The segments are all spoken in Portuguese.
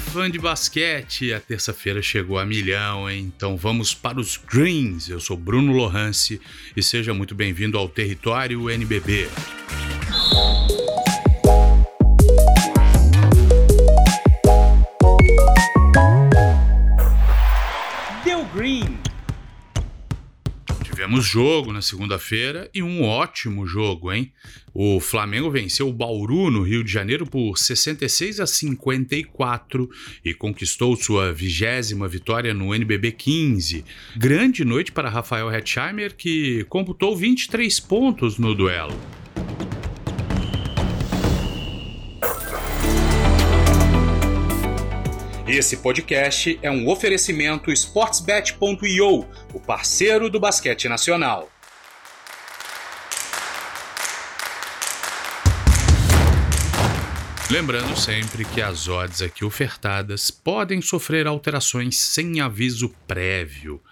fã de basquete, a terça-feira chegou a milhão, hein? então vamos para os Greens. Eu sou Bruno Lohance e seja muito bem-vindo ao Território NBB. Tivemos jogo na segunda-feira e um ótimo jogo, hein? O Flamengo venceu o Bauru no Rio de Janeiro por 66 a 54 e conquistou sua vigésima vitória no NBB 15. Grande noite para Rafael Hetzheimer, que computou 23 pontos no duelo. Esse podcast é um oferecimento sportsbet.io, o parceiro do basquete nacional. Lembrando sempre que as odds aqui ofertadas podem sofrer alterações sem aviso prévio.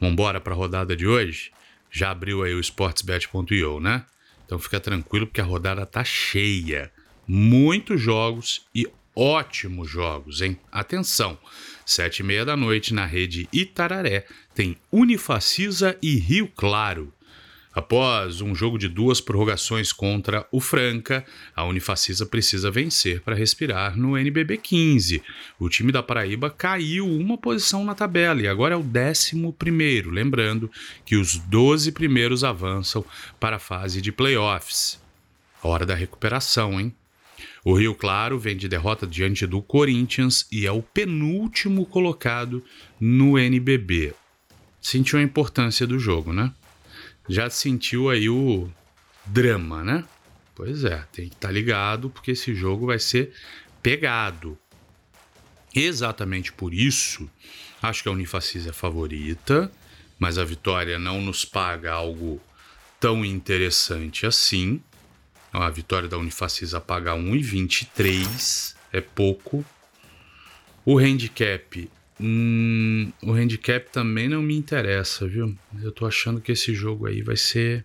Vambora para a rodada de hoje? Já abriu aí o sportsbet.io, né? Então fica tranquilo porque a rodada tá cheia. Muitos jogos e ótimos jogos, hein? Atenção! Sete e meia da noite na rede Itararé tem Unifacisa e Rio Claro. Após um jogo de duas prorrogações contra o Franca, a Unifacisa precisa vencer para respirar no NBB 15. O time da Paraíba caiu uma posição na tabela e agora é o décimo primeiro, lembrando que os 12 primeiros avançam para a fase de playoffs. Hora da recuperação, hein? O Rio Claro vem de derrota diante do Corinthians e é o penúltimo colocado no NBB. Sentiu a importância do jogo, né? já sentiu aí o drama, né? Pois é, tem que estar tá ligado porque esse jogo vai ser pegado. Exatamente por isso, acho que a Unifacis é favorita, mas a vitória não nos paga algo tão interessante assim. A vitória da Unifacis a pagar 1,23 é pouco. O handicap Hum, o handicap também não me interessa, viu? Eu tô achando que esse jogo aí vai ser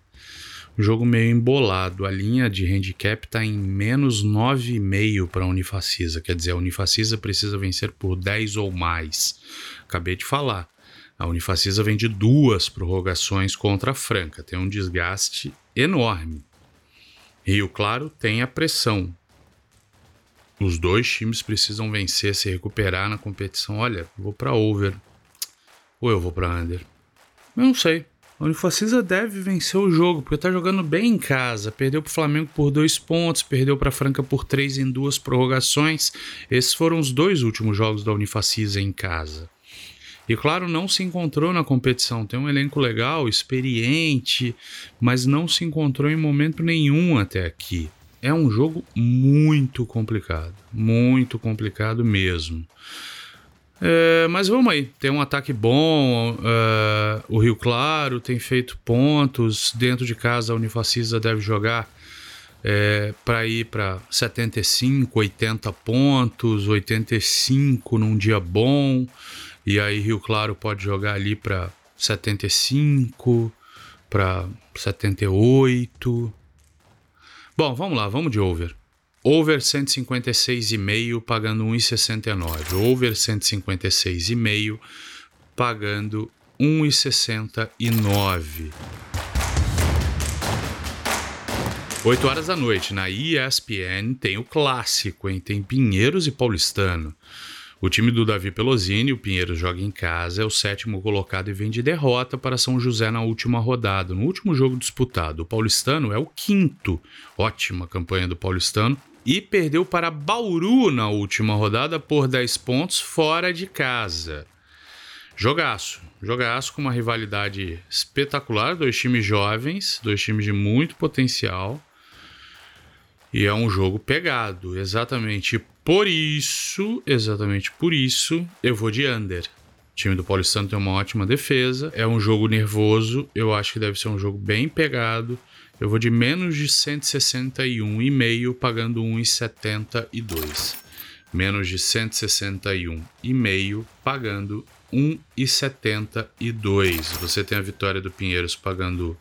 um jogo meio embolado. A linha de handicap tá em menos 9,5 para a Unifacisa. Quer dizer, a Unifacisa precisa vencer por 10 ou mais. Acabei de falar. A Unifacisa vem de duas prorrogações contra a Franca. Tem um desgaste enorme. Rio Claro tem a pressão. Os dois times precisam vencer, se recuperar na competição. Olha, vou para over. Ou eu vou para under? Eu não sei. A Unifacisa deve vencer o jogo, porque tá jogando bem em casa. Perdeu para o Flamengo por dois pontos, perdeu para Franca por três em duas prorrogações. Esses foram os dois últimos jogos da Unifacisa em casa. E claro, não se encontrou na competição. Tem um elenco legal, experiente, mas não se encontrou em momento nenhum até aqui é um jogo muito complicado, muito complicado mesmo. É, mas vamos aí, tem um ataque bom, uh, o Rio Claro tem feito pontos, dentro de casa a Unifacisa deve jogar é, para ir para 75, 80 pontos, 85 num dia bom, e aí Rio Claro pode jogar ali para 75, para 78, Bom, vamos lá, vamos de over. Over 156,5 pagando 1,69. Over 156,5 pagando 1,69. 8 horas da noite, na ESPN, tem o clássico, hein? Tem Pinheiros e Paulistano. O time do Davi Pelosini, o Pinheiro joga em casa, é o sétimo colocado e vem de derrota para São José na última rodada, no último jogo disputado. O Paulistano é o quinto, ótima campanha do Paulistano, e perdeu para Bauru na última rodada por 10 pontos fora de casa. Jogaço, jogaço com uma rivalidade espetacular, dois times jovens, dois times de muito potencial. E é um jogo pegado, exatamente por isso, exatamente por isso, eu vou de under. O time do Paulistano tem uma ótima defesa, é um jogo nervoso, eu acho que deve ser um jogo bem pegado. Eu vou de menos de 161,5 pagando 1,72. Menos de 161,5 pagando 1,72. Você tem a vitória do Pinheiros pagando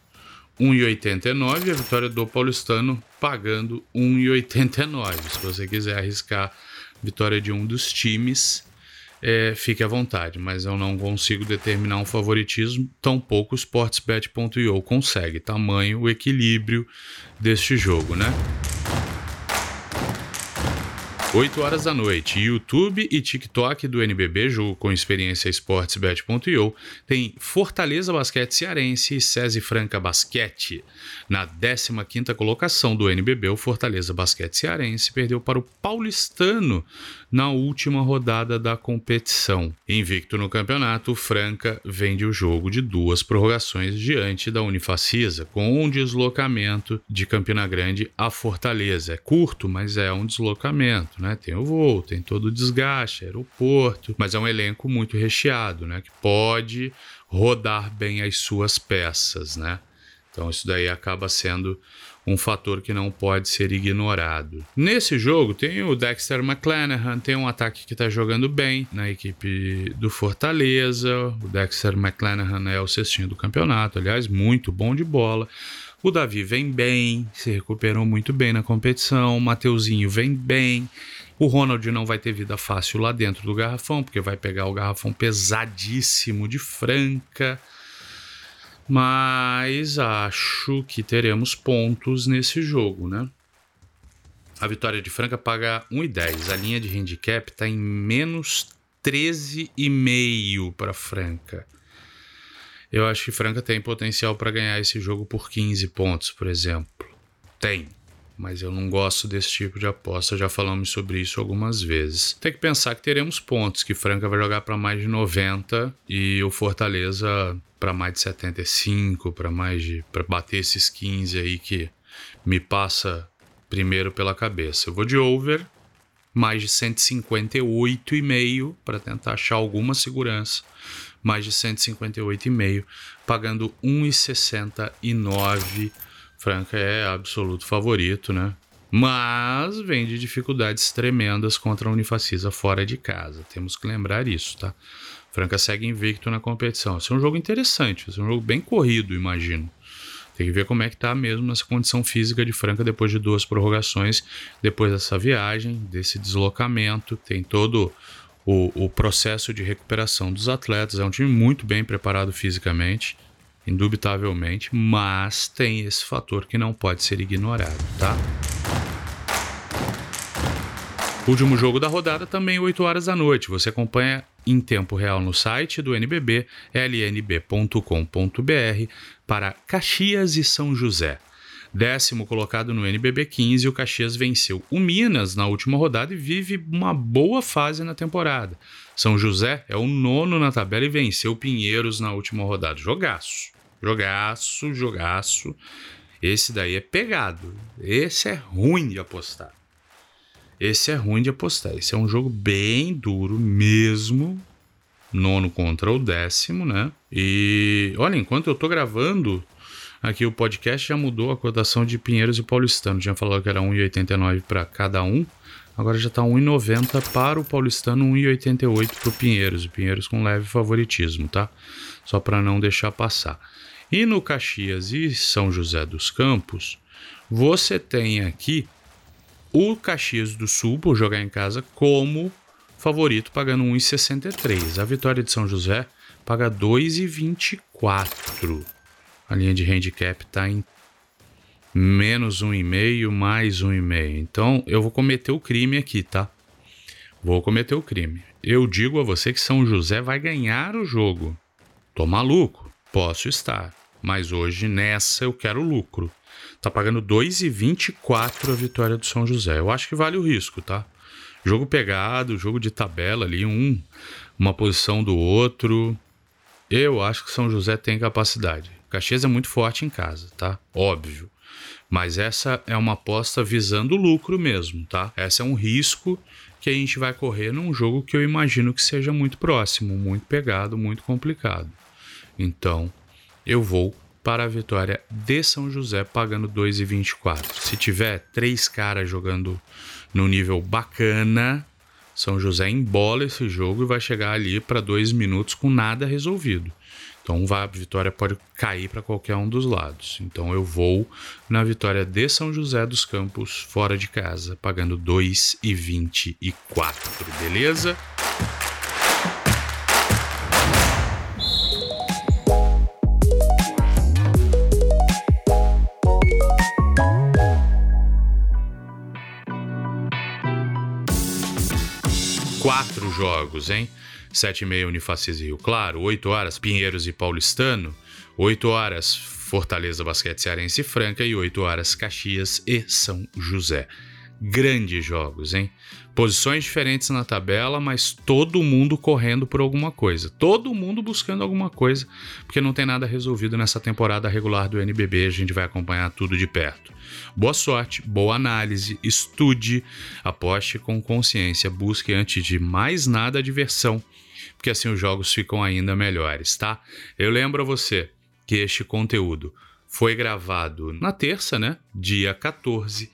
1,89 e a vitória do Paulistano pagando 1,89. Se você quiser arriscar vitória de um dos times, é, fique à vontade, mas eu não consigo determinar um favoritismo, tampouco o Sportsbet.io consegue, tamanho o equilíbrio deste jogo, né? 8 horas da noite, YouTube e TikTok do NBB, jogo com experiência Sportsbet.io, tem Fortaleza Basquete Cearense e SESI Franca Basquete. Na 15ª colocação do NBB, o Fortaleza Basquete Cearense perdeu para o Paulistano na última rodada da competição. Invicto no campeonato, Franca vende o jogo de duas prorrogações diante da Unifacisa, com um deslocamento de Campina Grande a Fortaleza. É curto, mas é um deslocamento, né? Tem o voo, tem todo o desgaste, aeroporto, mas é um elenco muito recheado, né? Que pode rodar bem as suas peças, né? Então isso daí acaba sendo um fator que não pode ser ignorado. Nesse jogo tem o Dexter McClanahan, tem um ataque que está jogando bem na equipe do Fortaleza. O Dexter McClanahan é o cestinho do campeonato, aliás, muito bom de bola. O Davi vem bem, se recuperou muito bem na competição. O Mateuzinho vem bem. O Ronald não vai ter vida fácil lá dentro do garrafão, porque vai pegar o garrafão pesadíssimo de Franca mas acho que teremos pontos nesse jogo, né? A vitória de Franca paga 1,10. A linha de handicap está em menos 13,5 para Franca. Eu acho que Franca tem potencial para ganhar esse jogo por 15 pontos, por exemplo. Tem mas eu não gosto desse tipo de aposta, já falamos sobre isso algumas vezes. Tem que pensar que teremos pontos, que Franca vai jogar para mais de 90 e o Fortaleza para mais de 75, para mais de para bater esses 15 aí que me passa primeiro pela cabeça. Eu vou de over mais de 158,5 para tentar achar alguma segurança. Mais de 158,5, pagando 1,69 Franca é absoluto favorito, né? Mas vem de dificuldades tremendas contra a Unifacisa fora de casa. Temos que lembrar isso, tá? Franca segue invicto na competição. Esse é um jogo interessante, esse é um jogo bem corrido, imagino. Tem que ver como é que tá mesmo nessa condição física de Franca depois de duas prorrogações, depois dessa viagem, desse deslocamento. Tem todo o, o processo de recuperação dos atletas. É um time muito bem preparado fisicamente indubitavelmente, mas tem esse fator que não pode ser ignorado, tá? Último jogo da rodada também 8 horas da noite. Você acompanha em tempo real no site do NBB, lnb.com.br, para Caxias e São José. Décimo colocado no NBB 15, o Caxias venceu o Minas na última rodada e vive uma boa fase na temporada. São José é o nono na tabela e venceu o Pinheiros na última rodada. Jogaço. Jogaço, jogaço. Esse daí é pegado. Esse é ruim de apostar. Esse é ruim de apostar. Esse é um jogo bem duro mesmo. Nono contra o décimo, né? E olha, enquanto eu tô gravando aqui o podcast, já mudou a cotação de Pinheiros e Paulistano. Tinha falado que era 1,89 para cada um. Agora já tá 1,90 para o Paulistano, 1,88 para o Pinheiros. O Pinheiros com leve favoritismo, tá? Só para não deixar passar. E no Caxias e São José dos Campos, você tem aqui o Caxias do Sul, por jogar em casa, como favorito, pagando 1,63. A vitória de São José paga 2,24. A linha de handicap está em menos 1,5, mais 1,5. Então eu vou cometer o crime aqui, tá? Vou cometer o crime. Eu digo a você que São José vai ganhar o jogo. Tô maluco? Posso estar. Mas hoje nessa eu quero lucro. Tá pagando 2,24 a vitória do São José. Eu acho que vale o risco, tá? Jogo pegado, jogo de tabela ali, um, uma posição do outro. Eu acho que São José tem capacidade. Caxias é muito forte em casa, tá? Óbvio. Mas essa é uma aposta visando lucro mesmo, tá? Essa é um risco que a gente vai correr num jogo que eu imagino que seja muito próximo, muito pegado, muito complicado. Então, eu vou para a vitória de São José pagando 2,24. Se tiver três caras jogando no nível bacana, São José embola esse jogo e vai chegar ali para dois minutos com nada resolvido. Então a vitória pode cair para qualquer um dos lados. Então eu vou na vitória de São José dos Campos, fora de casa, pagando 2,24, beleza? Quatro jogos, hein? 7 e meia Unifacis e Rio Claro, 8 horas Pinheiros e Paulistano, 8 horas Fortaleza Basquete Cearense e Franca e 8 horas Caxias e São José. Grandes jogos, hein? Posições diferentes na tabela, mas todo mundo correndo por alguma coisa. Todo mundo buscando alguma coisa, porque não tem nada resolvido nessa temporada regular do NBB. A gente vai acompanhar tudo de perto. Boa sorte, boa análise, estude, aposte com consciência, busque antes de mais nada a diversão porque assim os jogos ficam ainda melhores, tá? Eu lembro a você que este conteúdo foi gravado na terça, né? Dia 14,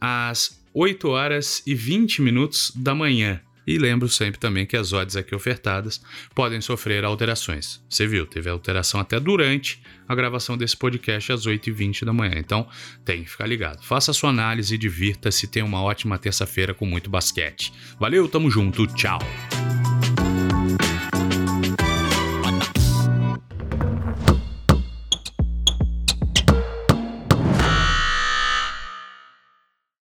às 8 horas e 20 minutos da manhã. E lembro sempre também que as odds aqui ofertadas podem sofrer alterações. Você viu, teve alteração até durante a gravação desse podcast às 8h20 da manhã. Então tem que ficar ligado. Faça a sua análise, divirta-se, tenha uma ótima terça-feira com muito basquete. Valeu, tamo junto, tchau!